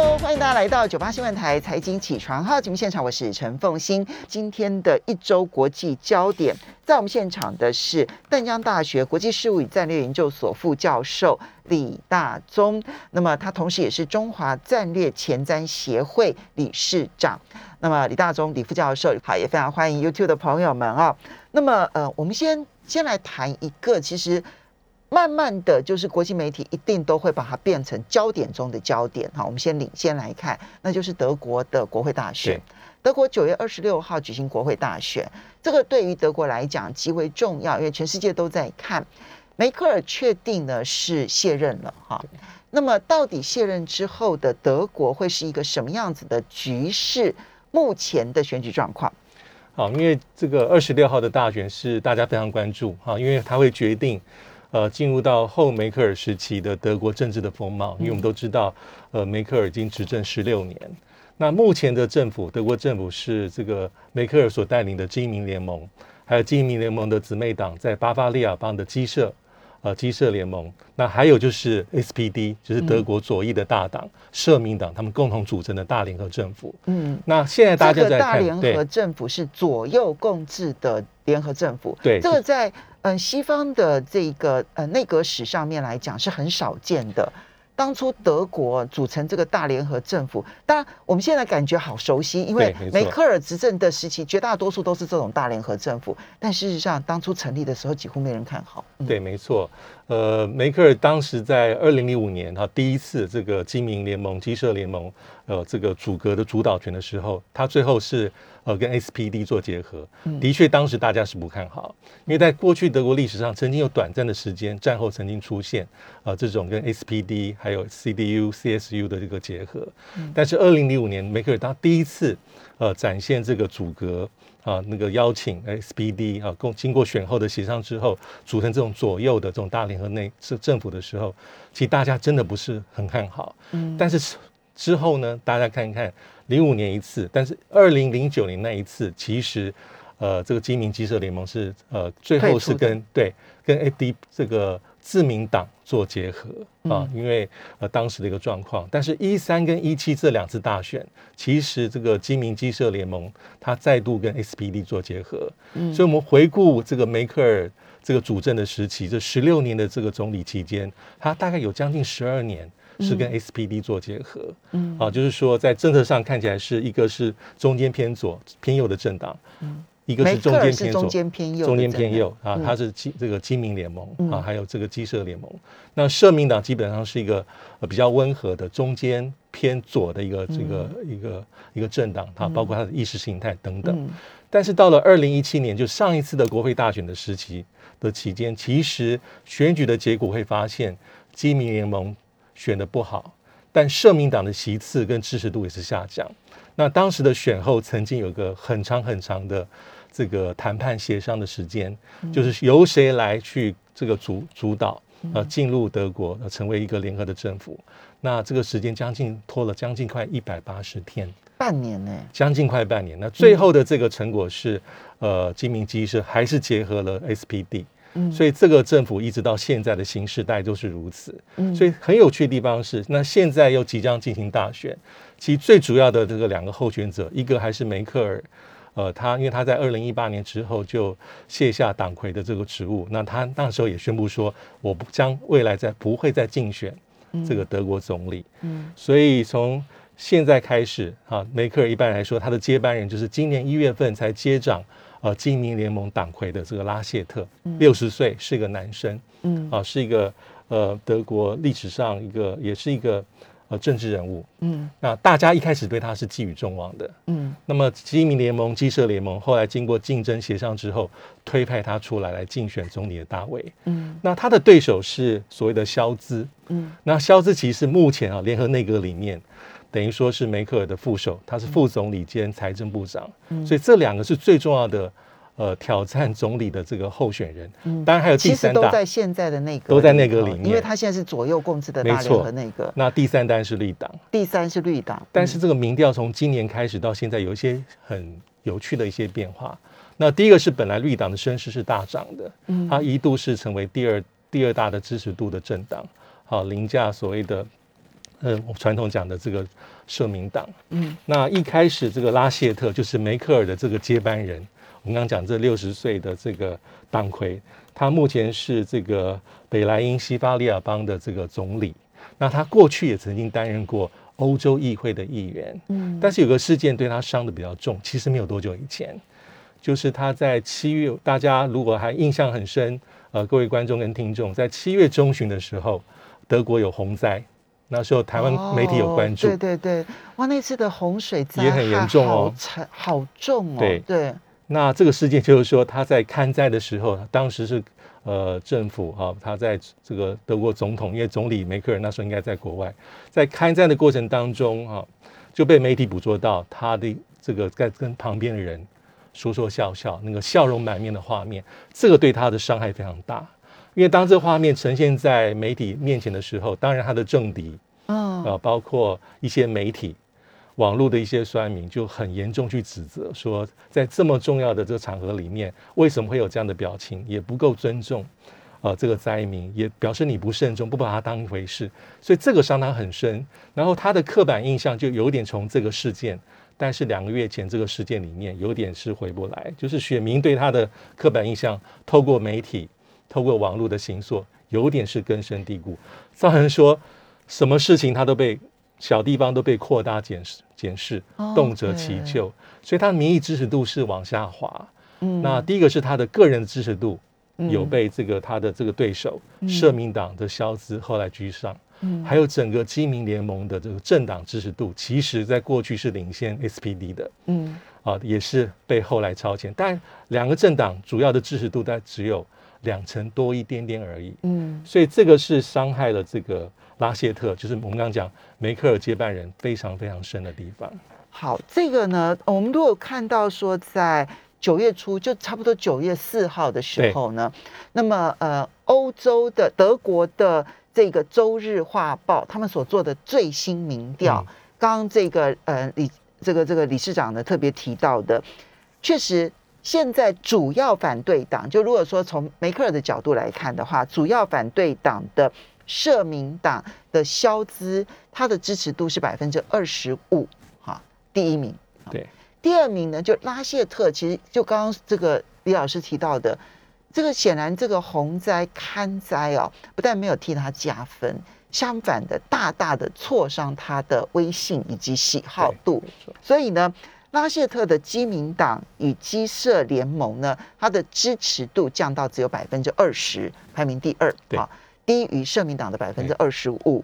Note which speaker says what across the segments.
Speaker 1: Hello，欢迎大家来到九八新闻台财经起床号节目现场，我是陈凤欣。今天的一周国际焦点，在我们现场的是淡江大学国际事务与战略研究所副教授李大宗，那么他同时也是中华战略前瞻协会理事长。那么李大宗李副教授，好，也非常欢迎 YouTube 的朋友们啊、那么呃，我们先先来谈一个，其实。慢慢的就是国际媒体一定都会把它变成焦点中的焦点哈。我们先领先来看，那就是德国的国会大选。德国九月二十六号举行国会大选，这个对于德国来讲极为重要，因为全世界都在看。梅克尔确定呢是卸任了哈。那么到底卸任之后的德国会是一个什么样子的局势？目前的选举状况，
Speaker 2: 好，因为这个二十六号的大选是大家非常关注哈，因为它会决定呃进入到后梅克尔时期的德国政治的风貌。因为我们都知道，呃，梅克尔已经执政十六年，那目前的政府，德国政府是这个梅克尔所带领的基民联盟，还有基民联盟的姊妹党在巴伐利亚邦的基社。呃，基社联盟，那还有就是 SPD，就是德国左翼的大党、社民党，他们共同组成的大联合政府。
Speaker 1: 嗯，
Speaker 2: 那现在大
Speaker 1: 这个
Speaker 2: 家在看，
Speaker 1: 大联合政府是左右共治的联合政府，
Speaker 2: 对
Speaker 1: 这个在嗯、呃西方的这个呃内阁史上面来讲是很少见的。当初德国组成这个大联合政府，当然我们现在感觉好熟悉，因为梅克尔执政的时期，绝大多数都是这种大联合政府。但事实上，当初成立的时候，几乎没人看好。嗯
Speaker 2: 对，没错。呃，梅克尔当时在二零零五年，他第一次这个基民联盟、基社联盟，呃，这个组阁的主导权的时候，他最后是呃跟 SPD 做结合。的确，当时大家是不看好，因为在过去德国历史上曾经有短暂的时间，战后曾经出现呃这种跟 SPD 还有 CDU、CSU 的这个结合。但是二零零五年，梅克尔当第一次呃展现这个阻隔。啊，那个邀请 SPD 啊，共经过选后的协商之后，组成这种左右的这种大联合内是政府的时候，其实大家真的不是很看好。嗯，但是之后呢，大家看一看零五年一次，但是二零零九年那一次，其实呃，这个基民基社联盟是呃最后是跟对跟 AD 这个自民党做结合啊，因为呃当时的一个状况。但是，一三跟一七这两次大选，其实这个基民基社联盟它再度跟 SPD 做结合，所以我们回顾这个梅克尔这个主政的时期，这十六年的这个总理期间，他大概有将近十二年。是跟 SPD 做结合，嗯，啊，就是说在政策上看起来是一个是中间偏左偏右的政党，一个是中间偏左，
Speaker 1: 间偏右
Speaker 2: 中间偏右啊，
Speaker 1: 嗯
Speaker 2: 它是基这个基民联盟
Speaker 1: 嗯
Speaker 2: 啊，还有这个基社联盟。那社民党基本上是一个呃比较温和的中间偏左的一个这个一个一个政党，啊包括它的意识形态等等。
Speaker 1: 嗯
Speaker 2: 但是到了二零一七年，就上一次的国会大选的时期的期间，其实选举的结果会发现，基民联盟选的不好，但社民党的席次跟支持度也是下降。那当时的选后曾经有个很长很长的这个谈判协商的时间，就是由谁来去这个主主导呃进入德国，呃成为一个联合的政府。那这个时间将近拖了将近快一百八十天。
Speaker 1: 半年呢、
Speaker 2: 将近快半年。那最后的这个成果是，呃，金明基社还是结合了 SPD，
Speaker 1: 嗯
Speaker 2: 所以这个政府一直到现在的新时代都是如此。
Speaker 1: 嗯
Speaker 2: 所以很有趣的地方是，那现在又即将进行大选，其实最主要的这个两个候选者，一个还是梅克尔。呃，他因为他在二零一八年之后就卸下党魁的这个职务，那他那时候也宣布说，我不将未来再不会再竞选这个德国总理。
Speaker 1: 嗯
Speaker 2: 所以从现在开始啊，梅克尔一般来说，他的接班人就是今年一月份才接掌呃基民联盟党魁的这个拉谢特，六十岁，是一个男生
Speaker 1: 嗯
Speaker 2: 啊，是一个呃德国历史上一个也是一个呃政治人物。
Speaker 1: 嗯
Speaker 2: 那大家一开始对他是寄予众望的。
Speaker 1: 嗯
Speaker 2: 那么基民联盟、基社联盟后来经过竞争协商之后，推派他出来来竞选总理的大位。
Speaker 1: 嗯
Speaker 2: 那他的对手是所谓的肖兹，
Speaker 1: 嗯
Speaker 2: 那肖兹其实目前啊，联合内阁里面等于说是梅克尔的副手，他是副总理兼财政部长，
Speaker 1: 嗯
Speaker 2: 所以这两个是最重要的呃挑战总理的这个候选人。
Speaker 1: 嗯
Speaker 2: 当然还有
Speaker 1: 其实
Speaker 2: 第三大，
Speaker 1: 都在现在的内阁
Speaker 2: 都在内阁里面
Speaker 1: 因为他现在是左右共治的大联合内阁，
Speaker 2: 那第三单是绿党。
Speaker 1: 第三是绿党，
Speaker 2: 但是这个民调从今年开始到现在有一些很有趣的一些变化。那第一个是本来绿党的声势是大涨的，
Speaker 1: 嗯
Speaker 2: 它一度是成为第二第二大的支持度的政党，好凌驾所谓的呃传统讲的这个社民党。
Speaker 1: 嗯，
Speaker 2: 那一开始这个拉谢特就是梅克尔的这个接班人，我们刚刚讲这六十岁的这个党魁，他目前是这个北莱茵西巴利亚邦的这个总理。那他过去也曾经担任过欧洲议会的议员，
Speaker 1: 嗯
Speaker 2: 但是有个事件对他伤的比较重，其实没有多久以前，就是他在七月，大家如果还印象很深，呃，各位观众跟听众，在七月中旬的时候，德国有洪灾，那时候台湾媒体有关注，
Speaker 1: 哦对对对，哇，那次的洪水灾
Speaker 2: 也很严重哦
Speaker 1: 好好重哦。
Speaker 2: 对
Speaker 1: 对，
Speaker 2: 那这个事件就是说，他在看灾的时候，当时是呃政府哈、他在这个德国总统，因为总理梅克尔那时候应该在国外，在看灾的过程当中啊、就被媒体捕捉到他的这个在跟旁边的人说说笑笑，那个笑容满面的画面，这个对他的伤害非常大。因为当这个画面呈现在媒体面前的时候，当然他的政敌
Speaker 1: 嗯，
Speaker 2: 呃，包括一些媒体、网络的一些酸民就很严重去指责说，在这么重要的这个场合里面，为什么会有这样的表情，也不够尊重呃这个灾民，也表示你不慎重，不把他当一回事，所以这个伤他很深。然后他的刻板印象就有点从这个事件，但是两个月前这个事件里面有点是回不来，就是选民对他的刻板印象，透过媒体、透过网络的行塑，有点是根深蒂固，造成说什么事情他都被小地方都被扩大检视检视
Speaker 1: 哦，
Speaker 2: 动辄其咎，所以他的民意支持度是往下滑。
Speaker 1: 嗯。
Speaker 2: 那第一个是他的个人的支持度
Speaker 1: 嗯。
Speaker 2: 有被这个他的这个对手
Speaker 1: 嗯。
Speaker 2: 社民党的肖兹后来居上，
Speaker 1: 嗯。
Speaker 2: 还有整个基民联盟的这个政党支持度，其实在过去是领先 SPD 的。
Speaker 1: 嗯。
Speaker 2: 啊，也是被后来超前，但两个政党主要的支持度在只有两成多一点点而已。
Speaker 1: 嗯。
Speaker 2: 所以这个是伤害了这个拉谢特，就是我们刚刚讲梅克尔接班人非常非常深的地方。
Speaker 1: 好，这个呢，我们如果看到说在九月初，就差不多九月四号的时候呢，那么呃，欧洲的德国的这个《周日画报》他们所做的最新民调，
Speaker 2: 嗯
Speaker 1: 刚刚这个呃李这个这个理事长呢特别提到的，确实。现在主要反对党，就如果说从梅克尔的角度来看的话，主要反对党的社民党的肖资，他的支持度是百分之二十五，哈，第一名。
Speaker 2: 对，
Speaker 1: 第二名呢，就拉谢特，其实就刚刚这个李老师提到的，这个显然这个洪灾堪灾哦，不但没有替他加分，相反的大大的挫伤他的威信以及喜好度。所以呢，拉谢特的基民党与基社联盟呢，它的支持度降到只有百分之二十，排名第二，
Speaker 2: 对
Speaker 1: 啊，低于社民党的百分之二十五。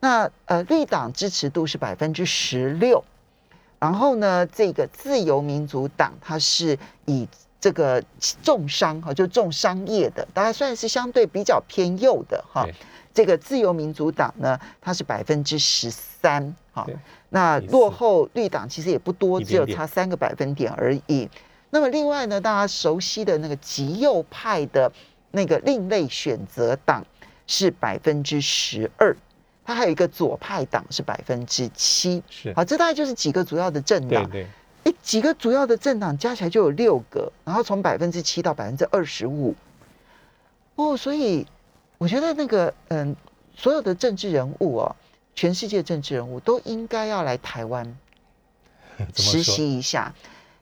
Speaker 1: 那呃，绿党支持度是百分之十六，然后呢，这个自由民主党它是以这个重商哈，就重商业的，大家算是相对比较偏右的哈。这个自由民主党呢，它是百分之十三，哈，那落后绿党其实也不多，只有差三个百分点而已。那么另外呢，大家熟悉的那个极右派的那个另类选择党是百分之十二，它还有一个左派党是百分之七。
Speaker 2: 是，
Speaker 1: 好，这大概就是几个主要的政党。
Speaker 2: 对对
Speaker 1: 哎，几个主要的政党加起来就有六个，然后从百分之七到百分之二十五。哦，所以我觉得那个嗯，所有的政治人物哦，全世界政治人物都应该要来台湾 实？习一下，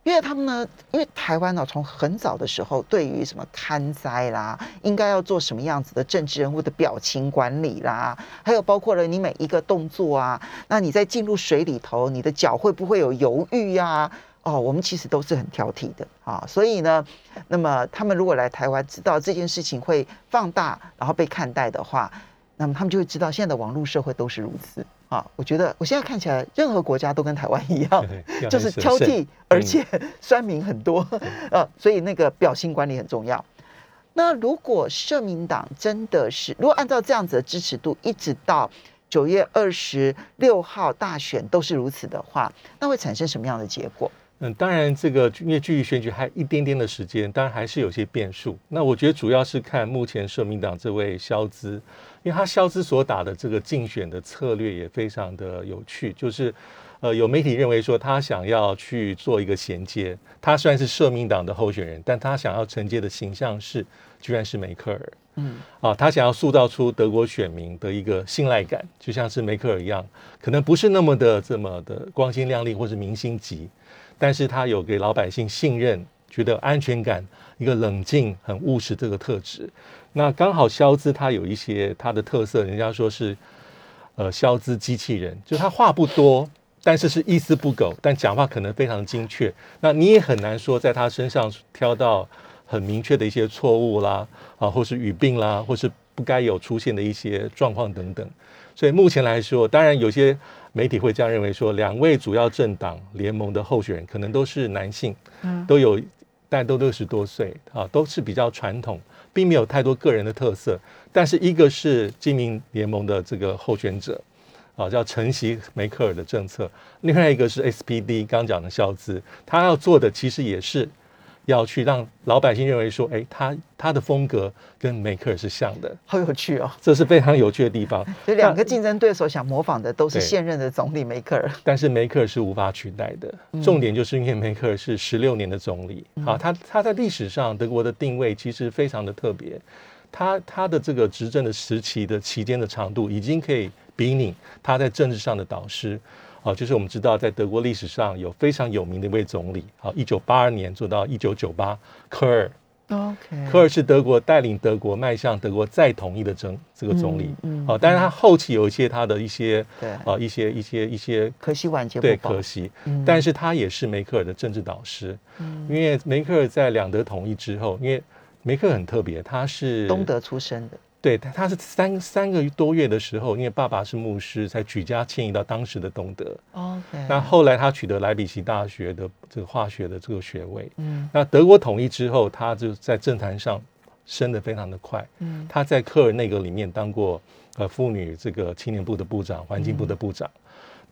Speaker 1: 因为他们呢，因为台湾呢、从很早的时候，对于什么看灾啦，应该要做什么样子的政治人物的表情管理啦，还有包括了你每一个动作啊，那你在进入水里头，你的脚会不会有犹豫呀、哦，我们其实都是很挑剔的啊，所以呢，那么他们如果来台湾，知道这件事情会放大，然后被看待的话，那么他们就会知道现在的网络社会都是如此。啊。我觉得我现在看起来，任何国家都跟台湾一样，
Speaker 2: 要
Speaker 1: 就是挑剔，而且 酸民很多，呃，所以那个表性管理很重要。那如果社民党真的是，如果按照这样子的支持度，一直到九月二十六号大选都是如此的话，那会产生什么样的结果？
Speaker 2: 嗯，当然，这个因为距离选举还一点点的时间，当然还是有些变数。那我觉得主要是看目前社民党这位肖兹，因为他肖兹所打的这个竞选的策略也非常的有趣，就是呃，有媒体认为说他想要去做一个衔接，他虽然是社民党的候选人，但他想要承接的形象是，居然是梅克尔。嗯，啊，他想要塑造出德国选民的一个信赖感，就像是梅克尔一样，可能不是那么的这么的光鲜亮丽或是明星级，但是他有给老百姓信任、觉得安全感，一个冷静、很务实这个特质。那刚好肖兹他有一些他的特色，人家说是，呃，肖兹机器人，就他话不多，但是是一丝不苟，但讲话可能非常精确。那你也很难说在他身上挑到。很明确的一些错误啦，啊，或是语病啦，或是不该有出现的一些状况等等。所以目前来说，当然有些媒体会这样认为说，两位主要政党联盟的候选人可能都是男性，嗯，都有，但都六十多岁啊，都是比较传统，并没有太多个人的特色。但是一个是基民联盟的这个候选者，啊，叫承袭梅克尔的政策；另外一个是 SPD 刚讲的肖兹，他要做的其实也是。要去让老百姓认为说，哎，他他的风格跟梅克尔是像的，
Speaker 1: 好有趣哦，
Speaker 2: 这是非常有趣的地方。
Speaker 1: 就两个竞争对手想模仿的都是现任的总理梅克尔，
Speaker 2: 但是梅克尔是无法取代的。重点就是因为梅克尔是十六年的总理，好，他他在历史上德国的定位其实非常的特别，他他的这个执政的时期的期间的长度已经可以比拟他在政治上的导师。好，就是我们知道，在德国历史上有非常有名的一位总理，好，一九八二年做到一九九八，科尔。
Speaker 1: OK，
Speaker 2: 科尔是德国带领德国迈向德国再统一的总这个总理。嗯，好，但是他后期有一些他的一些，
Speaker 1: 对，
Speaker 2: 啊，一些一些一些
Speaker 1: 可惜晚节
Speaker 2: 对，可惜。嗯，但是他也是梅克尔的政治导师。嗯，因为梅克尔在两德统一之后，因为梅克尔很特别，他是
Speaker 1: 东德出身的。
Speaker 2: 对他，他是三三个多月的时候，因为爸爸是牧师，才举家迁移到当时的东德。
Speaker 1: OK。
Speaker 2: 那后来他取得莱比锡大学的这个化学的这个学位。嗯。那德国统一之后，他就在政坛上升得非常的快。嗯。他在科尔内阁里面当过呃妇女这个青年部的部长、环境部的部长。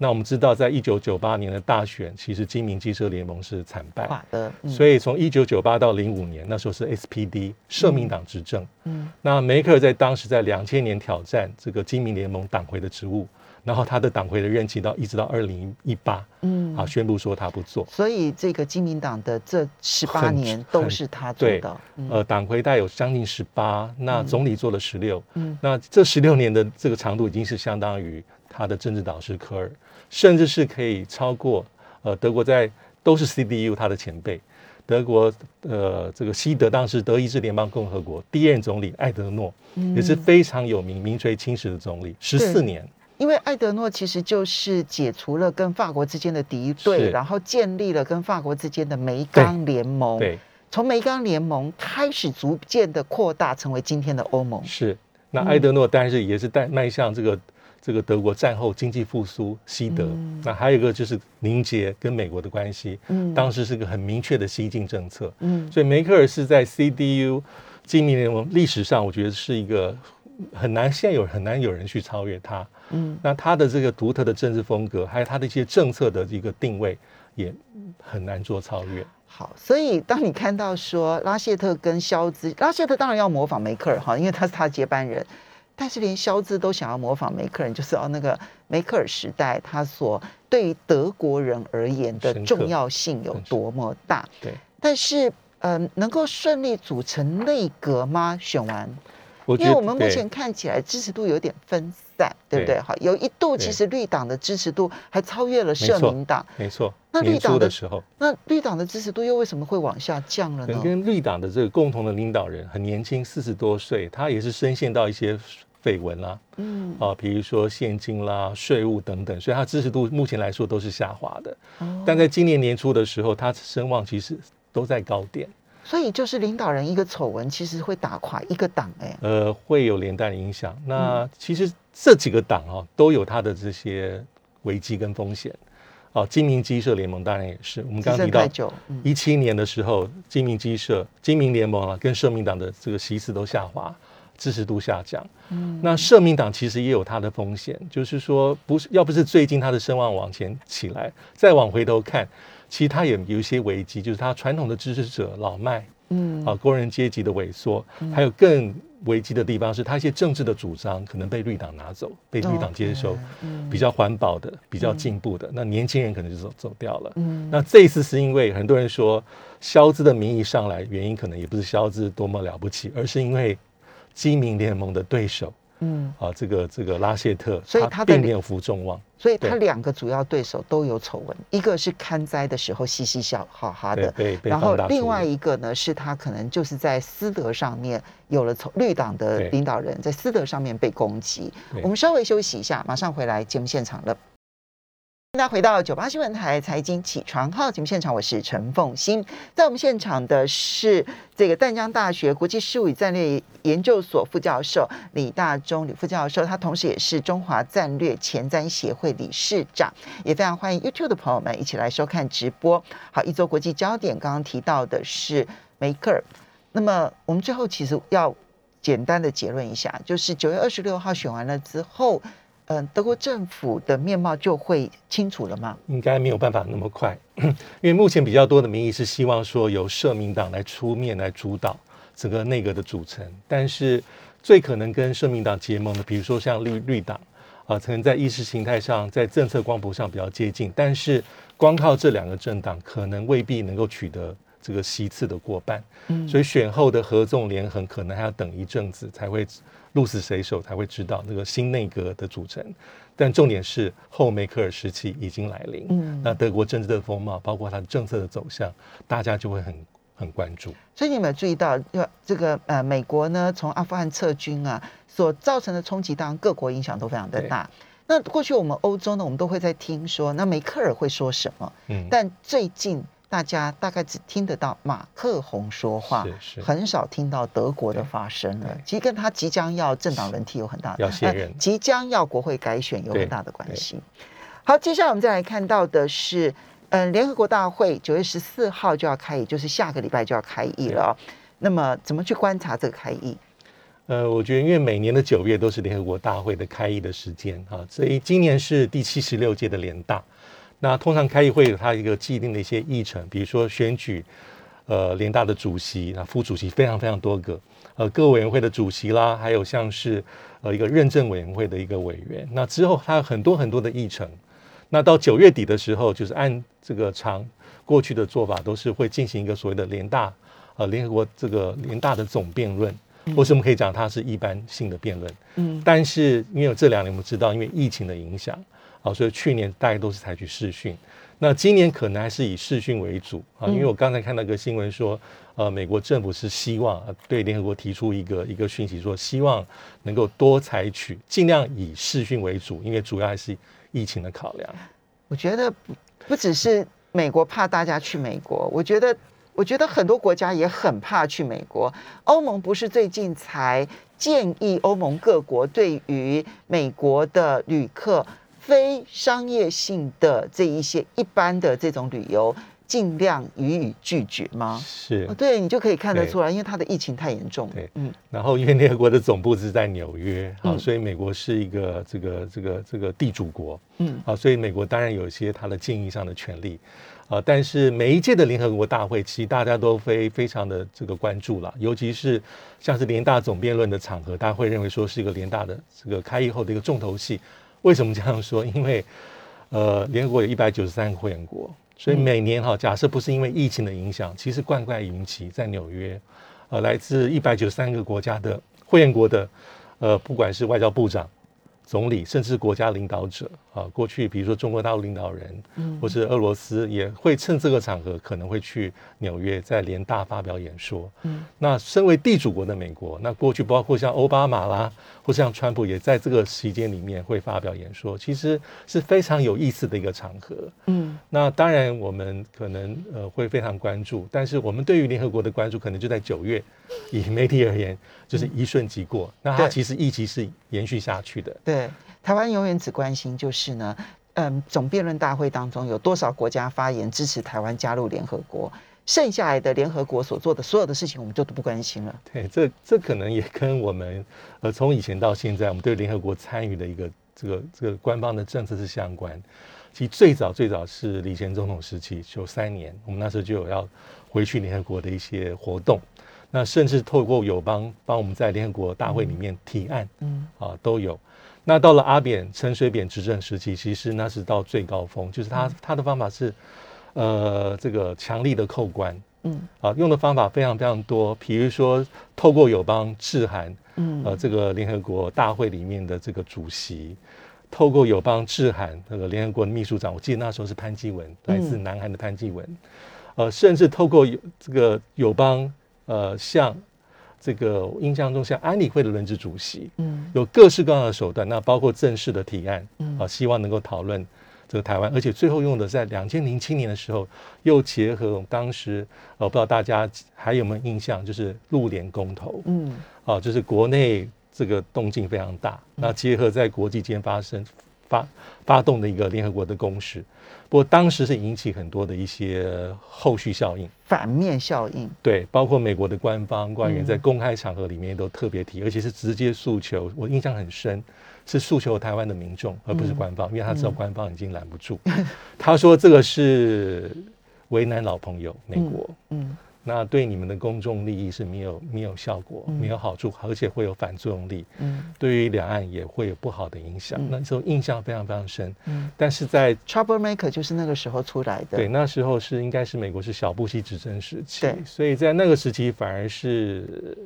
Speaker 2: 那我们知道，在一九九八年的大选，其实金明机车联盟是惨败
Speaker 1: 的。
Speaker 2: 所以从一九九八到零五年，那时候是 SPD 社民党执政。嗯，那梅克尔在当时在两千年挑战这个金明联盟党魁的职务，然后他的党魁的任期到一直到二零一八，嗯，啊，宣布说他不做。
Speaker 1: 所以这个金明党的这十八年都是他做的。
Speaker 2: 呃，党魁大概有将近十八，那总理做了十六。嗯，那这十六年的这个长度已经是相当于他的政治导师科尔。甚至是可以超过，呃，德国在都是 CDU 他的前辈，德国呃这个西德当时德意志联邦共和国第一任总理艾德诺也是非常有名名垂青史的总理，十四年。
Speaker 1: 因为艾德诺其实就是解除了跟法国之间的敌对，然后建立了跟法国之间的梅冈联盟。
Speaker 2: 对，
Speaker 1: 从梅冈联盟开始逐渐的扩大，成为今天的欧盟。
Speaker 2: 是，那艾德诺但是也是带迈向这个。这个德国战后经济复苏，西德，那还有一个就是凝结跟美国的关系，嗯，当时是个很明确的西进政策，嗯，所以梅克尔是在 CDU 经民联盟历史上，我觉得是一个很难，现在有很难有人去超越他，嗯，那他的这个独特的政治风格，还有他的一些政策的一个定位，也很难做超越。
Speaker 1: 好，所以当你看到说拉谢特跟肖兹，拉谢特当然要模仿梅克尔哈，因为他是他接班人。但是连肖兹都想要模仿梅克尔，就是哦那个梅克尔时代他所对于德国人而言的重要性有多么大？
Speaker 2: 对。
Speaker 1: 但是，嗯，能够顺利组成内阁吗？选完，
Speaker 2: 因
Speaker 1: 为我们目前看起来支持度有点分散，对不对？好，有一度其实绿党的支持度还超越了社民党，
Speaker 2: 没错。
Speaker 1: 那绿党
Speaker 2: 的时候，
Speaker 1: 那绿党的支持度又为什么会往下降了呢？
Speaker 2: 跟绿党的这个共同的领导人很年轻，四十多岁，他也是深陷到一些。绯闻啦，嗯，啊，比如说现金啦、税务等等，所以他支持度目前来说都是下滑的。但在今年年初的时候，他声望其实都在高点。
Speaker 1: 所以就是领导人一个丑闻，其实会打垮一个党，哎，
Speaker 2: 呃，会有连带的影响。那其实这几个党啊，都有它的这些危机跟风险。哦，金明基社联盟当然也是。我们刚刚提到一七年的时候，金明基社、金明联盟啊，跟社民党的这个席次都下滑。支持度下降，嗯，那社民党其实也有它的风险，就是说，不是要不是最近它的声望往前起来，再往回头看，其实它也有一些危机，就是它传统的支持者老迈，嗯，啊，工人阶级的萎缩，还有更危机的地方是，他一些政治的主张可能被绿党拿走，被绿党接收，比较环保的、比较进步的，那年轻人可能就走走掉了。嗯，那这一次是因为很多人说肖兹的名义上来，原因可能也不是肖兹多么了不起，而是因为基民联盟的对手。嗯啊，这个这个拉谢特，
Speaker 1: 所以他
Speaker 2: 并没有负众望，
Speaker 1: 所以他两个主要对手都有丑闻，一个是看灾的时候嘻嘻笑哈哈的，然后另外一个呢是他可能就是在私德上面有了从绿党的领导人，在私德上面被攻击。我们稍微休息一下，马上回来节目现场了。大家回到九八新闻台财经起床号节目现场，我是陈凤欣。在我们现场的是这个淡江大学国际事务与战略研究所副教授李大中李副教授，他同时也是中华战略前瞻协会理事长。也非常欢迎 YouTube 的朋友们一起来收看直播。好，一周国际焦点刚刚提到的是梅克尔。那么我们最后其实要简单的结论一下，就是九月二十六号选完了之后。嗯，德国政府的面貌就会清楚了吗？
Speaker 2: 应该没有办法那么快，因为目前比较多的民意是希望说由社民党来出面来主导整个内阁的组成，但是最可能跟社民党结盟的，比如说像绿绿党啊，可能在意识形态上、在政策光谱上比较接近，但是光靠这两个政党，可能未必能够取得这个席次的过半。嗯，所以选后的合纵连横，可能还要等一阵子才会。鹿死谁手才会知道那个新内阁的组成，但重点是后梅克尔时期已经来临。嗯，那德国政治的风貌，包括它的政策的走向，大家就会很很关注。
Speaker 1: 所以你有没有注意到，要这个呃，美国呢从阿富汗撤军啊，所造成的冲击，当然各国影响都非常的大。那过去我们欧洲呢，我们都会在听说，那梅克尔会说什么？嗯，但最近。大家大概只听得到马克宏说话，很少听到德国的发声了。其实跟他即将要政党轮替有很大
Speaker 2: 的，要
Speaker 1: 即将要国会改选有很大的关系。好，接下来我们再来看到的是，嗯，联合国大会九月十四号就要开议，就是下个礼拜就要开议了。那么怎么去观察这个开议？
Speaker 2: 呃，我觉得因为每年的九月都是联合国大会的开议的时间啊，所以今年是第七十六届的联大。那通常开议会有它一个既定的一些议程，比如说选举，呃，联大的主席，那副主席非常非常多个，呃，各委员会的主席啦，还有像是呃一个认证委员会的一个委员。那之后它有很多很多的议程。那到九月底的时候，就是按这个常过去的做法，都是会进行一个所谓的联大，呃，联合国这个联大的总辩论，或是我们可以讲它是一般性的辩论。嗯。但是因为这两年我们知道，因为疫情的影响。啊，所以去年大家都是采取视讯，那今年可能还是以视讯为主啊。因为我刚才看到个新闻说，呃，美国政府是希望对联合国提出一个一个讯息，说希望能够多采取，尽量以视讯为主，因为主要还是疫情的考量。
Speaker 1: 我觉得不不只是美国怕大家去美国，我觉得我觉得很多国家也很怕去美国。欧盟不是最近才建议欧盟各国对于美国的旅客。非商业性的这一些一般的这种旅游，尽量予以拒绝吗？
Speaker 2: 是，
Speaker 1: 对你就可以看得出来，因为它的疫情太严重。
Speaker 2: 对，嗯。然后，因为联合国的总部是在纽约，啊，所以美国是一个这个这个这个地主国，嗯，啊，所以美国当然有一些它的建议上的权利，啊，但是每一届的联合国大会，其实大家都非非常的这个关注了，尤其是像是联大总辩论的场合，大家会认为说是一个联大的这个开议后的一个重头戏。为什么这样说？因为，呃，联合国有一百九十三个会员国，所以每年哈，假设不是因为疫情的影响，其实冠冠云集在纽约，呃，来自一百九十三个国家的会员国的，呃，不管是外交部长。总理甚至国家领导者啊，过去比如说中国大陆领导人，嗯，或是俄罗斯也会趁这个场合可能会去纽约在联大发表演说。嗯，那身为地主国的美国，那过去包括像奥巴马啦，或像川普也在这个期间里面会发表演说，其实是非常有意思的一个场合。嗯，那当然我们可能呃会非常关注，但是我们对于联合国的关注可能就在九月，以媒体而言就是一瞬即过，那它其实一直是延续下去的。
Speaker 1: 对。台湾永远只关心就是呢，嗯，总辩论大会当中有多少国家发言支持台湾加入联合国，剩下来的联合国所做的所有的事情，我们就都不关心了。
Speaker 2: 对，这这可能也跟我们呃从以前到现在，我们对联合国参与的一个这个这个官方的政策是相关。其实最早最早是李前总统时期九三年，我们那时候就有要回去联合国的一些活动。那甚至透过友邦帮我们在联合国大会里面提案，
Speaker 1: 嗯
Speaker 2: 啊都有。那到了阿扁陈水扁执政时期，其实那是到最高峰，就是他他的方法是，呃，这个强力的扣关，
Speaker 1: 嗯。
Speaker 2: 啊，用的方法非常非常多，比如说透过友邦致函，
Speaker 1: 嗯。
Speaker 2: 呃，这个联合国大会里面的这个主席，透过友邦致函那个联合国的秘书长，我记得那时候是潘基文，来自
Speaker 1: 嗯。
Speaker 2: 南韩的潘基文，呃，甚至透过友这个友邦，呃，向这个印象中像安理会的轮值主席，
Speaker 1: 嗯。
Speaker 2: 有各式各样的手段，那包括正式的提案，
Speaker 1: 嗯。
Speaker 2: 啊，希望能够讨论这个台湾，而且最后用的在两千零七年的时候，又结合我们当时，呃，不知道大家还有没有印象，就是陆联公投，
Speaker 1: 嗯。
Speaker 2: 啊，就是国内这个动静非常大，那结合在国际间发生发发动的一个联合国的攻势，不过当时是引起很多的一些后续效应。
Speaker 1: 反面效应，
Speaker 2: 对，包括美国的官方官员
Speaker 1: 嗯。
Speaker 2: 在公开场合里面都特别提，而且是直接诉求，我印象很深，是诉求台湾的民众，而不是官方，因为他知道官方已经拦不住。他说这个是为难老朋友美国，
Speaker 1: 嗯
Speaker 2: 那对你们的公众利益是没有没有效果、
Speaker 1: 嗯。
Speaker 2: 没有好处，而且会有反作用力，
Speaker 1: 嗯。
Speaker 2: 对于两岸也会有不好的影响。
Speaker 1: 嗯。
Speaker 2: 那时候印象非常非常深，
Speaker 1: 嗯。
Speaker 2: 但是在
Speaker 1: ，Trouble Maker 就是那个时候出来的，
Speaker 2: 对，那时候是应该是美国是小布希执政时期
Speaker 1: 对，
Speaker 2: 所以在那个时期反而是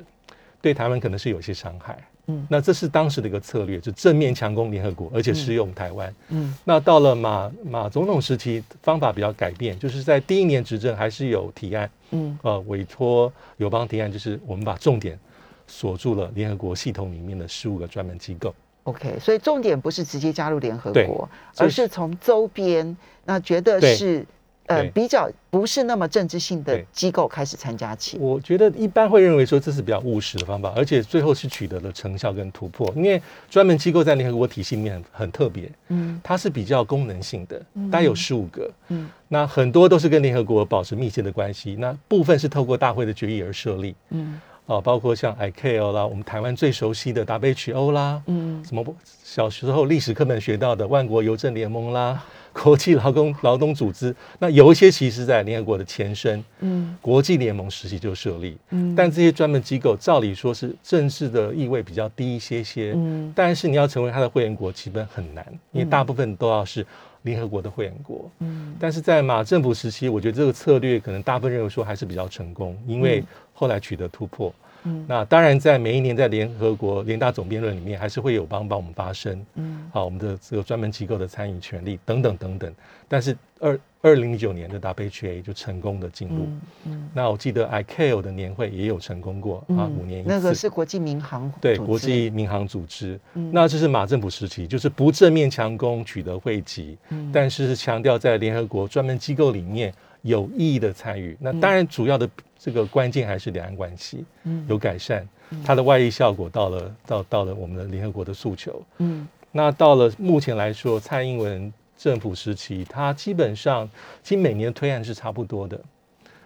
Speaker 2: 对台湾可能是有些伤害。
Speaker 1: 嗯。
Speaker 2: 那这是当时的一个策略，就正面强攻联合国，而且适用台湾。
Speaker 1: 嗯。
Speaker 2: 那到了马马总统时期，方法比较改变，就是在第一年执政还是有提案，
Speaker 1: 嗯。
Speaker 2: 呃，委托友邦提案，就是我们把重点锁住了联合国系统里面的十五个专门机构。
Speaker 1: ，OK，所以重点不是直接加入联合
Speaker 2: 对
Speaker 1: 国，而
Speaker 2: 是
Speaker 1: 是从周边那觉得是呃比较不是那么政治性的
Speaker 2: 对。
Speaker 1: 机构开始参加起，
Speaker 2: 我觉得一般会认为说这是比较务实的方法，而且最后是取得了成效跟突破。因为专门机构在联合国体系里面很很特别，
Speaker 1: 嗯。
Speaker 2: 它是比较功能性的，大概有十五个。
Speaker 1: 嗯。
Speaker 2: 那很多都是跟联合国保持密切的关系，那部分是透过大会的决议而设立，
Speaker 1: 嗯。
Speaker 2: 啊，包括像 ICAO 啦，我们台湾最熟悉的 WHO 啦，
Speaker 1: 嗯。
Speaker 2: 什么小时候历史课本学到的万国邮政联盟啦，国际劳工劳动组织，那有一些其实在联合国的前身，
Speaker 1: 嗯。
Speaker 2: 国际联盟时期就设立，
Speaker 1: 嗯。
Speaker 2: 但这些专门机构照理说是政治的意味比较低一些些，
Speaker 1: 嗯。
Speaker 2: 但是你要成为它的会员国，基本很难，因为大部分都要是联合国的会员国。
Speaker 1: 嗯。
Speaker 2: 但是在马政府时期，我觉得这个策略可能大部分认为说还是比较成功，因为后来取得突破。
Speaker 1: 嗯
Speaker 2: 那当然，在每一年在联合国联大总辩论里面，还是会有帮帮我们发声，
Speaker 1: 嗯。
Speaker 2: 好，我们的这个专门机构的参与权利等等等等。但是二二零零九年的 WHA 就成功的进入。
Speaker 1: 嗯嗯。
Speaker 2: 那我记得 ICAO 的年会也有成功过啊，五年一次。
Speaker 1: 那个是国际民航
Speaker 2: 对国际民航组织，
Speaker 1: 嗯。
Speaker 2: 那这是马政府时期，就是不正面强攻取得会籍，
Speaker 1: 嗯。
Speaker 2: 但是是强调在联合国专门机构里面有意义的参与。那
Speaker 1: 嗯
Speaker 2: 当然，主要的这个关键还是两岸关系
Speaker 1: 嗯
Speaker 2: 有改善，它的外溢效果到了到到了我们的联合国的诉求。
Speaker 1: 嗯
Speaker 2: 那到了目前来说，蔡英文政府时期，它基本上其实每年的推案是差不多的。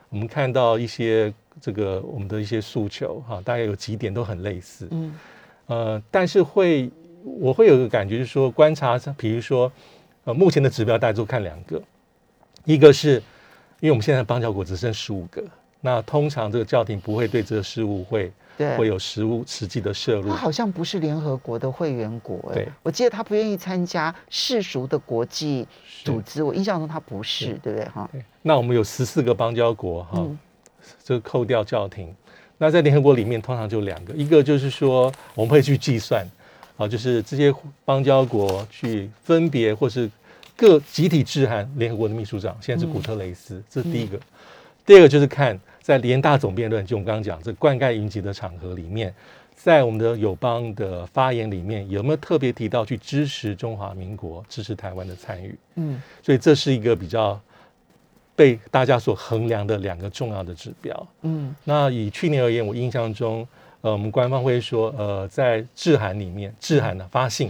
Speaker 2: 我们看到一些这个我们的一些诉求哈，大概有几点都很类似。
Speaker 1: 嗯
Speaker 2: 呃，但是会我会有一个感觉，就是说观察，比如说呃，目前的指标大家都看两个，一个是因为我们现在邦交国只剩十五个，那通常这个教廷不会对这个事务会
Speaker 1: 对
Speaker 2: 会有实物实际的摄入
Speaker 1: 他。好像不是联合国的会员国，哎
Speaker 2: 对，
Speaker 1: 我记得他不愿意参加世俗的国际组织，我印象中他不是，
Speaker 2: 是
Speaker 1: 对不对哈？
Speaker 2: 那我们有十四个邦交国哈，
Speaker 1: 嗯
Speaker 2: 这个扣掉教廷，那在联合国里面通常就两个，一个就是说我们会去计算，啊，就是这些邦交国去分别或是各集体致函联合国的秘书长，现在是古特雷斯，这是第一个。第二个就是看在联大总辩论，就我们刚刚讲这灌溉云集的场合里面，在我们的友邦的发言里面有没有特别提到去支持中华民国、支持台湾的参与？
Speaker 1: 嗯
Speaker 2: 所以这是一个比较被大家所衡量的两个重要的指标。
Speaker 1: 嗯
Speaker 2: 那以去年而言，我印象中，呃，我们官方会说，呃，在致函里面，致函呢发信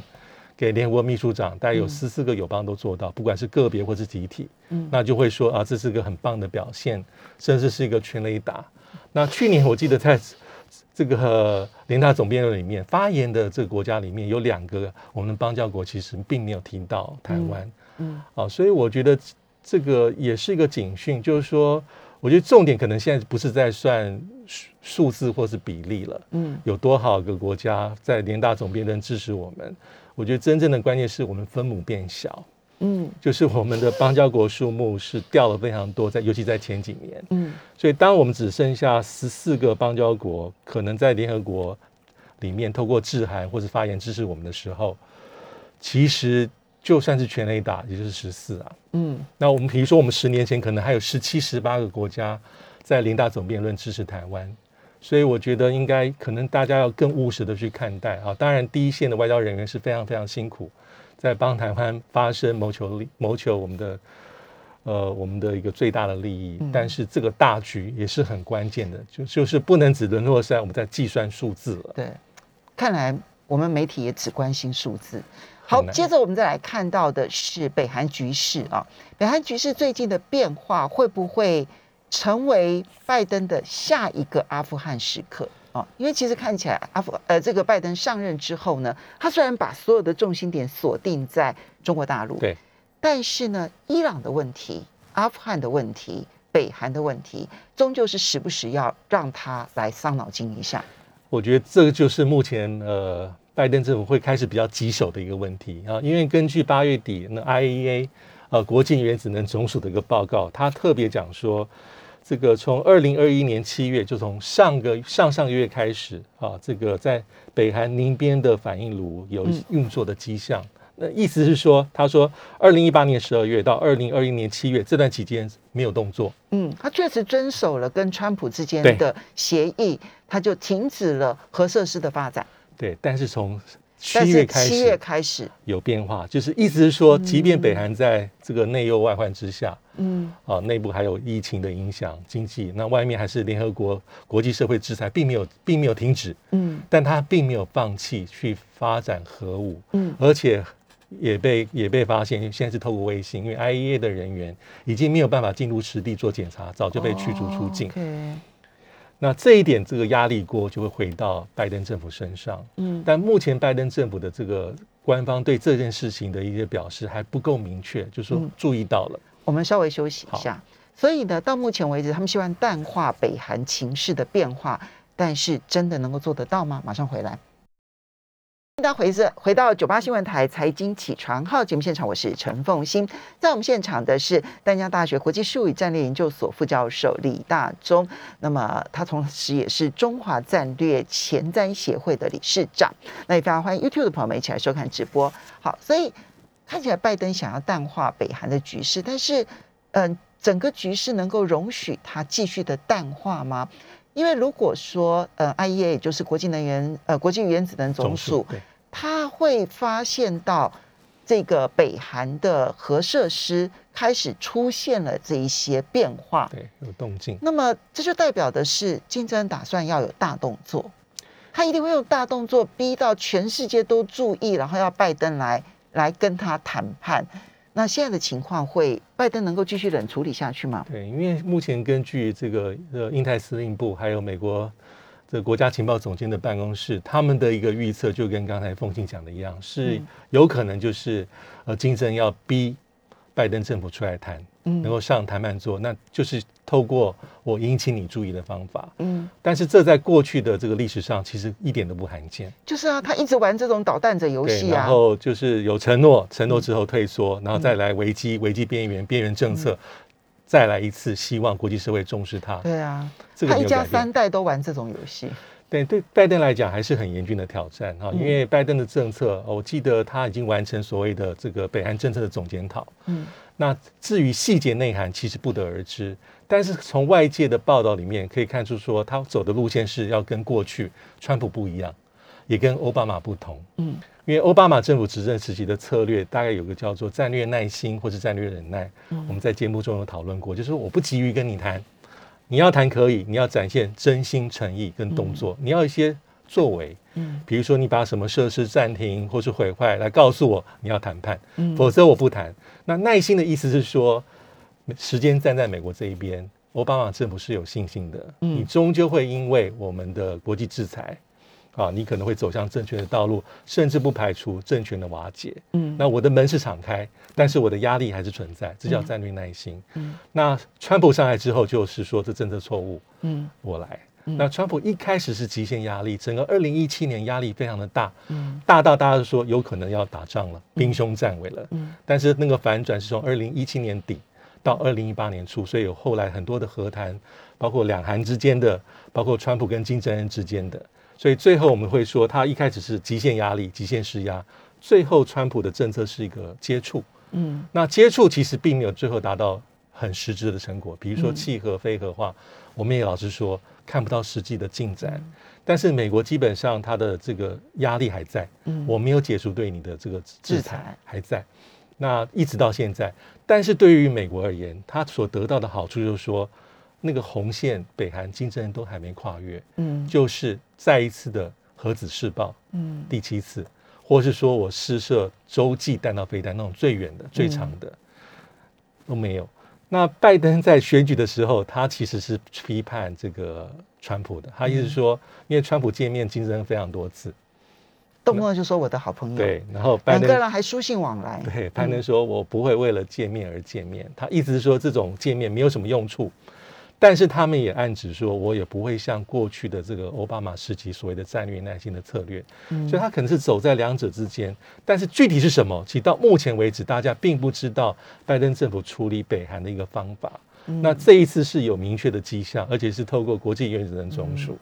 Speaker 2: 给联合国秘书长，大概有
Speaker 1: 嗯
Speaker 2: 十四个友邦都做到，不管是个别或是集体，
Speaker 1: 嗯
Speaker 2: 那就会说啊，这是个很棒的表现，甚至是一个全雷打。那去年我记得在这个呃联大总辩论里面发言的这个国家里面有两个，我们的邦交国其实并没有提到台湾。
Speaker 1: 嗯
Speaker 2: 啊，所以我觉得这个也是一个警讯，就是说，我觉得重点可能现在不是在算数数字或是比例了。
Speaker 1: 嗯
Speaker 2: 有多少个国家在联大总辩论支持我们？我觉得真正的关键是我们分母变小，
Speaker 1: 嗯。
Speaker 2: 就是我们的邦交国数目是掉了非常多，在尤其在前几年。
Speaker 1: 嗯。
Speaker 2: 所以当我们只剩下十四个邦交国可能在联合国里面透过致函或是发言支持我们的时候，其实就算是全雷打，也就是十四啊。
Speaker 1: 嗯。
Speaker 2: 那我们比如说，我们十年前可能还有十七、十八个国家在联大总辩论支持台湾，所以我觉得应该可能大家要更务实的去看待啊。当然，第一线的外交人员是非常非常辛苦，在帮台湾发声、谋求利、谋求我们的呃我们的一个最大的利益。
Speaker 1: 嗯
Speaker 2: 但是这个大局也是很关键的，就就是不能只沦落在我们在计算数字了。
Speaker 1: 对，看来我们媒体也只关心数字。好，接着我们再来看到的是北韩局势啊，北韩局势最近的变化会不会成为拜登的下一个阿富汗时刻啊？因为其实看起来阿富呃这个拜登上任之后呢，他虽然把所有的重心点锁定在中国大陆，
Speaker 2: 对，
Speaker 1: 但是呢，伊朗的问题、阿富汗的问题、北韩的问题，终究是时不时要让他来伤脑筋一下。
Speaker 2: 我觉得这个就是目前呃拜登政府会开始比较棘手的一个问题啊，因为根据八月底那 IAEA 呃国际原子能总署的一个报告，他特别讲说，这个从二零二一年七月就从上个上上个月开始啊，这个在北韩宁边的反应炉有
Speaker 1: 嗯
Speaker 2: 运作的迹象。那意思是说，他说，二零一八年十二月到二零二一年七月这段期间没有动作，
Speaker 1: 嗯，他确实遵守了跟川普之间的协议，他就停止了核设施的发展。
Speaker 2: 对，但是从七月开始，
Speaker 1: 七月开始，
Speaker 2: 有变化，就是意思是说，即便北韩在这个内忧外患之下，
Speaker 1: 嗯。
Speaker 2: 啊，内部还有疫情的影响，经济，那外面还是联合国国际社会制裁，并没有并没有停止，
Speaker 1: 嗯。
Speaker 2: 但他并没有放弃去发展核武，
Speaker 1: 嗯。
Speaker 2: 而且也被也被发现，现在是透过卫星，因为 IEA 的人员已经没有办法进入实地做检查，早就被驱逐出境。
Speaker 1: 哦 OK，
Speaker 2: 那这一点，这个压力锅就会回到拜登政府身上。
Speaker 1: 嗯
Speaker 2: 但目前拜登政府的这个官方对这件事情的一些表示还不够明确，就是说
Speaker 1: 嗯
Speaker 2: 注意到了。
Speaker 1: 我们稍微休息一下。所以呢，到目前为止，他们希望淡化北韩情势的变化，但是真的能够做得到吗？马上回来。大家回是回到九八新闻台财经起床号节目现场，我是陈凤欣，在我们现场的是淡江大学国际术语战略研究所副教授李大中，那么他同时也是中华战略前瞻协会的理事长。那也非常欢迎 YouTube 的朋友们一起来收看直播。好，所以看起来拜登想要淡化北韩的局势，但是嗯、整个局势能够容许他继续的淡化吗？因为如果说呃，IEA 就是国际能源呃国际原子能总署，
Speaker 2: 对
Speaker 1: 它会发现到这个北韩的核设施开始出现了这一些变化，
Speaker 2: 对有动静。
Speaker 1: 那么这就代表的是金正恩打算要有大动作，他一定会用大动作逼到全世界都注意，然后要拜登来来跟他谈判。那现在的情况会，拜登能够继续冷处理下去吗？
Speaker 2: 对，因为目前根据这个呃印太司令部还有美国这国家情报总监的办公室，他们的一个预测就跟刚才凤庆讲的一样，是
Speaker 1: 嗯
Speaker 2: 有可能就是呃金正要逼拜登政府出来谈，
Speaker 1: 嗯
Speaker 2: 能够上谈判桌，那就是透过我引起你注意的方法。
Speaker 1: 嗯，
Speaker 2: 但是这在过去的这个历史上其实一点都不罕见。
Speaker 1: 就是啊，他一直玩这种捣蛋者游
Speaker 2: 对，
Speaker 1: 戏啊。
Speaker 2: 然后就是有承诺，承诺之后退缩，然后再来危机，危机边缘，边缘政策，再来一次，希望国际社会重视他。
Speaker 1: 对啊，
Speaker 2: 这个
Speaker 1: 他一家三代都玩这种游戏。
Speaker 2: 对对，拜登来讲还是很严峻的挑战哈，因为拜登的政策，哦我记得他已经完成所谓的这个北韩政策的总检讨。
Speaker 1: 嗯
Speaker 2: 那至于细节内涵，其实不得而知。但是从外界的报道里面可以看出，说他走的路线是要跟过去川普不一样，也跟奥巴马不同。
Speaker 1: 嗯
Speaker 2: 因为奥巴马政府执政时期的策略，大概有个叫做战略耐心或是战略忍耐。
Speaker 1: 嗯
Speaker 2: 我们在节目中有讨论过，就是我不急于跟你谈，你要谈可以，你要展现真心诚意跟动作，你要一些作为，
Speaker 1: 嗯
Speaker 2: 比如说你把什么设施暂停或是毁坏来告诉我你要谈判，
Speaker 1: 嗯
Speaker 2: 否则我不谈。那耐心的意思是说，时间站在美国这一边，奥巴马政府是有信心的，
Speaker 1: 嗯
Speaker 2: 你终究会因为我们的国际制裁。啊，你可能会走向正确的道路，甚至不排除政权的瓦解。
Speaker 1: 嗯
Speaker 2: 那我的门是敞开，但是我的压力还是存在，这叫战略耐心。
Speaker 1: 嗯
Speaker 2: 那川普上来之后，就是说这政策错误，
Speaker 1: 嗯
Speaker 2: 我来。那川普一开始是极限压力，整个二零一七年压力非常的大，
Speaker 1: 嗯
Speaker 2: 大到大家都说有可能要打仗了，兵凶战危了。
Speaker 1: 嗯
Speaker 2: 但是那个反转是从二零一七年底到二零一八年初，所以有后来很多的和谈，包括两韩之间的，包括川普跟金正恩之间的。所以最后我们会说，他一开始是极限压力、极限施压，最后川普的政策是一个接触。
Speaker 1: 嗯
Speaker 2: 那接触其实并没有最后达到很实质的成果，比如说
Speaker 1: 嗯
Speaker 2: 契合、非核化，我们也老实说看不到实际的进展。
Speaker 1: 嗯
Speaker 2: 但是美国基本上它的这个压力还在，
Speaker 1: 嗯
Speaker 2: 我没有解除对你的这个制裁还在，那一直到现在。但是对于美国而言，它所得到的好处就是说，那个红线北韩金正恩都还没跨越，
Speaker 1: 嗯。
Speaker 2: 就是再一次的核子试爆，
Speaker 1: 嗯。
Speaker 2: 第七次，或是说我试射洲际弹道飞弹那种最远的、最长的、都没有。那拜登在选举的时候，他其实是批判这个川普的，他意思是说，因为川普见面金正恩非常多次，
Speaker 1: 动不动就说我的好朋友，，
Speaker 2: 对，然后拜
Speaker 1: 两个
Speaker 2: 登
Speaker 1: 人还书信往来，
Speaker 2: 对拜登说，我不会为了见面而见面，他意思是说这种见面没有什么用处。但是他们也暗指说，我也不会像过去的这个奥巴马时期所谓的战略耐心的策略，
Speaker 1: 嗯
Speaker 2: 所以他可能是走在两者之间。但是具体是什么，其实到目前为止，大家并不知道拜登政府处理北韩的一个方法。
Speaker 1: 嗯
Speaker 2: 那这一次是有明确的迹象，而且是透过国际原子能总署。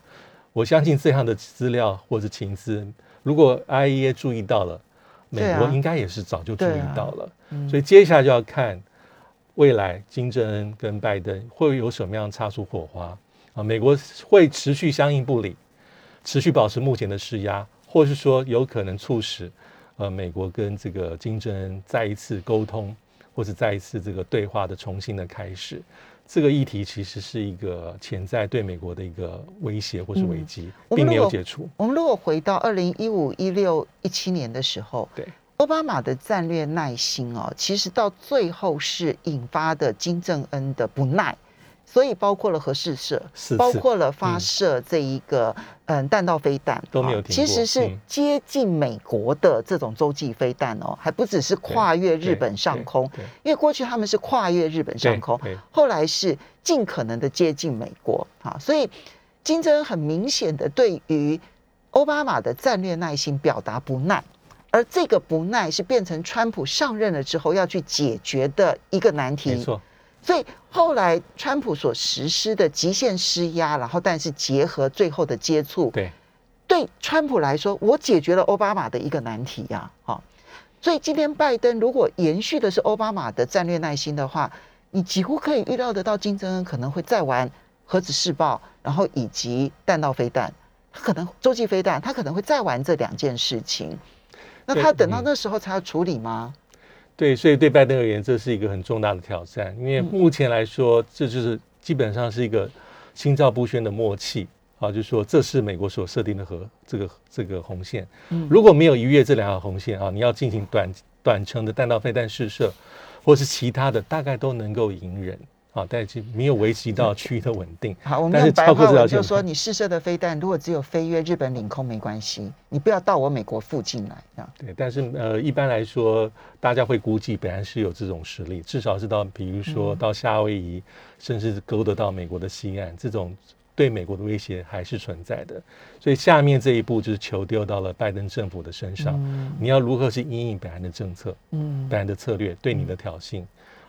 Speaker 2: 我相信这样的资料或者情资，如果 IEA 注意到了，美国应该也是早就注意到了。
Speaker 1: 嗯
Speaker 2: 所以接下来就要看未来金正恩跟拜登会有什么样擦出火花啊？美国会持续相应不理，持续保持目前的施压，或是说有可能促使呃美国跟这个金正恩再一次沟通，或是再一次这个对话的重新的开始。这个议题其实是一个潜在对美国的一个威胁或是危机，并没有解除。
Speaker 1: 我们如果回到二零一五、一六、一七年的时候，
Speaker 2: 对，
Speaker 1: 奥巴马的战略耐心哦，其实到最后是引发的金正恩的不耐，所以包括了核试射包括了发射这一个嗯。弹道飞弹啊
Speaker 2: 都没有
Speaker 1: 其实是
Speaker 2: 嗯。
Speaker 1: 接近美国的这种洲际飞弹哦，还不只是跨越日本上空，
Speaker 2: 对
Speaker 1: 因为过去他们是跨越日本上空，后来是尽可能的接近美国啊，所以金正恩很明显的对于奥巴马的战略耐心表达不耐，而这个不耐是变成川普上任了之后要去解决的一个难题没。
Speaker 2: 错，
Speaker 1: 所以后来川普所实施的极限施压，然后但是结合最后的接触，
Speaker 2: 对。
Speaker 1: 对川普来说，我解决了奥巴马的一个难题呀、啊，所以今天拜登如果延续的是奥巴马的战略耐心的话，你几乎可以预料得到金正恩可能会再玩核子试爆，然后以及弹道飞弹，他可能洲际飞弹，他可能会再玩这两件事情。那他等到
Speaker 2: 嗯。
Speaker 1: 那时候才要处理吗？
Speaker 2: 对，所以对拜登而言，这是一个很重大的挑战，因为
Speaker 1: 嗯。
Speaker 2: 目前来说，这就是基本上是一个心照不宣的默契。啊，就是说这是美国所设定的和这个这个红线，
Speaker 1: 嗯。
Speaker 2: 如果没有逾越这两条红线啊，你要进行短短程的弹道飞弹试射，或是其他的，大概都能够隐忍啊，但是没有维持到区域的稳定。
Speaker 1: 好，我们用白话文就说，你试射的飞弹如果只有飞越日本领空没关系，你不要到我美国附近来，这样。
Speaker 2: 对，但是呃，一般来说，大家会估计北韩是有这种实力，至少是到比如说到夏威夷，甚至是勾得到美国的西岸，这种对美国的威胁还是存在的。所以下面这一步就是球丢到了拜登政府的身上，嗯你要如何去因应北韩的政策、
Speaker 1: 嗯
Speaker 2: 北韩的策略对你的挑衅？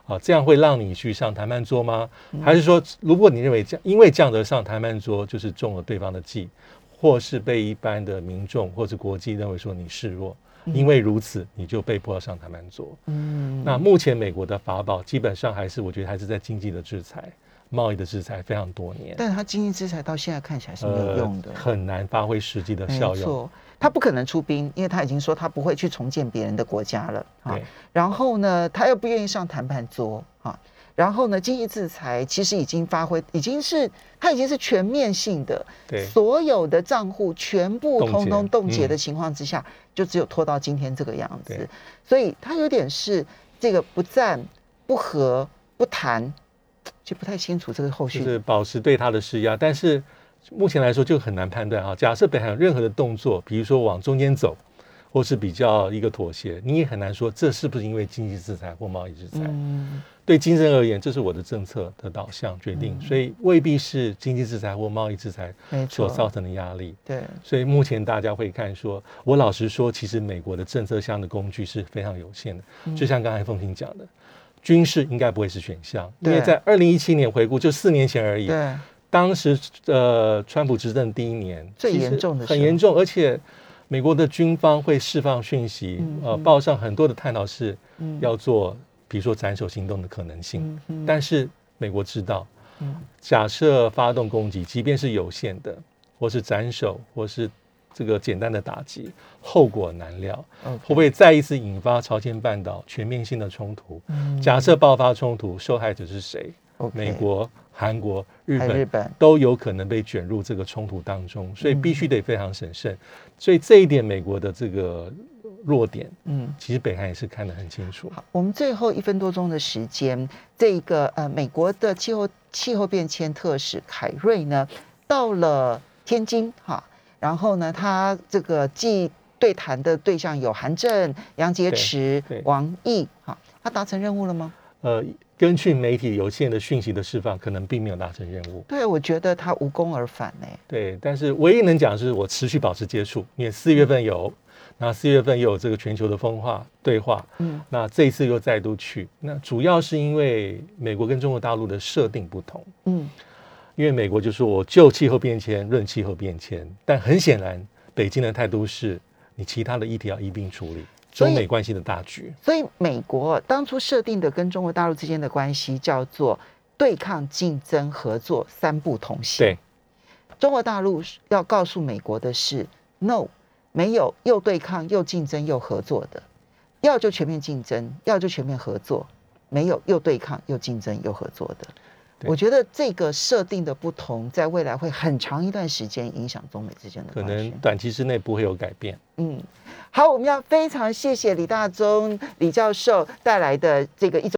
Speaker 2: 啊，这样会让你去上谈判桌吗？还是说，如果你认为这样，因为这样的上谈判桌就是中了对方的计，或是被一般的民众或是国际认为说你示弱，因为如此你就被迫要上谈判桌。
Speaker 1: 嗯
Speaker 2: 那目前美国的法宝基本上还是我觉得还是在经济的制裁、贸易的制裁非常多年，
Speaker 1: 但是他经济制裁到现在看起来是没有用的，
Speaker 2: 很难发挥实际的效用。
Speaker 1: 错，他不可能出兵，因为他已经说他不会去重建别人的国家了啊
Speaker 2: 对。
Speaker 1: 然后呢，他又不愿意上谈判桌啊。然后呢，经济制裁其实已经发挥，已经是它已经是全面性的，
Speaker 2: 对
Speaker 1: 所有的账户全部通通冻结的
Speaker 2: 嗯
Speaker 1: 情况之下，就只有拖到今天这个样子
Speaker 2: 对。
Speaker 1: 所以他有点是这个不战不和不谈，就不太清楚这个后续。
Speaker 2: 就是保持对他的施压，但是目前来说就很难判断啊。假设北韩有任何的动作，比如说往中间走，或是比较一个妥协，你也很难说这是不是因为经济制裁或贸易制裁。
Speaker 1: 嗯
Speaker 2: 对金正而言，这是我的政策的导向决定，所以未必是经济制裁或贸易制裁，所造成的压力。
Speaker 1: 对，
Speaker 2: 所以目前大家会看说，我老实说，其实美国的政策上的工具是非常有限的。
Speaker 1: 嗯
Speaker 2: 就像刚才凤婷讲的，军事应该不会是选项，因为在二零一七年回顾就四年前而已，
Speaker 1: 对，
Speaker 2: 当时呃川普执政第一年
Speaker 1: 最严重的
Speaker 2: 很严重，而且美国的军方会释放讯息，呃，报上很多的探讨是
Speaker 1: 嗯。
Speaker 2: 要做，比如说斩首行动的可能性。但是美国知道，
Speaker 1: 嗯。
Speaker 2: 假设发动攻击，即便是有限的，或是斩首，或是这个简单的打击，后果难料。会不会再一次引发朝鲜半岛全面性的冲突？
Speaker 1: 嗯。
Speaker 2: 假设爆发冲突，受害者是谁？美国、韩国、日本
Speaker 1: 日本
Speaker 2: 都有可能被卷入这个冲突当中，所以必须得非常审慎。所以这一点，美国的这个弱点，
Speaker 1: 嗯。
Speaker 2: 其实北韩也是看得很清楚。
Speaker 1: 好，我们最后一分多钟的时间，这个呃，美国的气候气候变迁特使凯瑞呢，到了天津哈，然后呢，他这个既对谈的对象有韩正、杨洁篪王毅哈，他达成任务了吗？
Speaker 2: 呃，根据媒体有限的讯息的释放，可能并没有达成任务。
Speaker 1: 对，我觉得他无功而返呢。
Speaker 2: 对，但是唯一能讲的是我持续保持接触，因为四月份有，那四月份又有这个全球的风化对话，
Speaker 1: 嗯
Speaker 2: 那这一次又再度去，那主要是因为美国跟中国大陆的设定不同，
Speaker 1: 嗯
Speaker 2: 因为美国就说我就气候变迁论气候变迁，但很显然北京的态度是你其他的议题要一并处理，中美关系的大局。
Speaker 1: 所以美国当初设定的跟中国大陆之间的关系叫做对抗、竞争、合作三不同行。
Speaker 2: 对，
Speaker 1: 中国大陆要告诉美国的是，no，没有又对抗又竞争又合作的，要就全面竞争，要就全面合作，没有又对抗又竞争又合作的。
Speaker 2: 对
Speaker 1: 我觉得这个设定的不同，在未来会很长一段时间影响中美之间的
Speaker 2: 可。能短期之内不会有改变。
Speaker 1: 嗯，好，我们要非常谢谢李大中李教授带来的这个一种。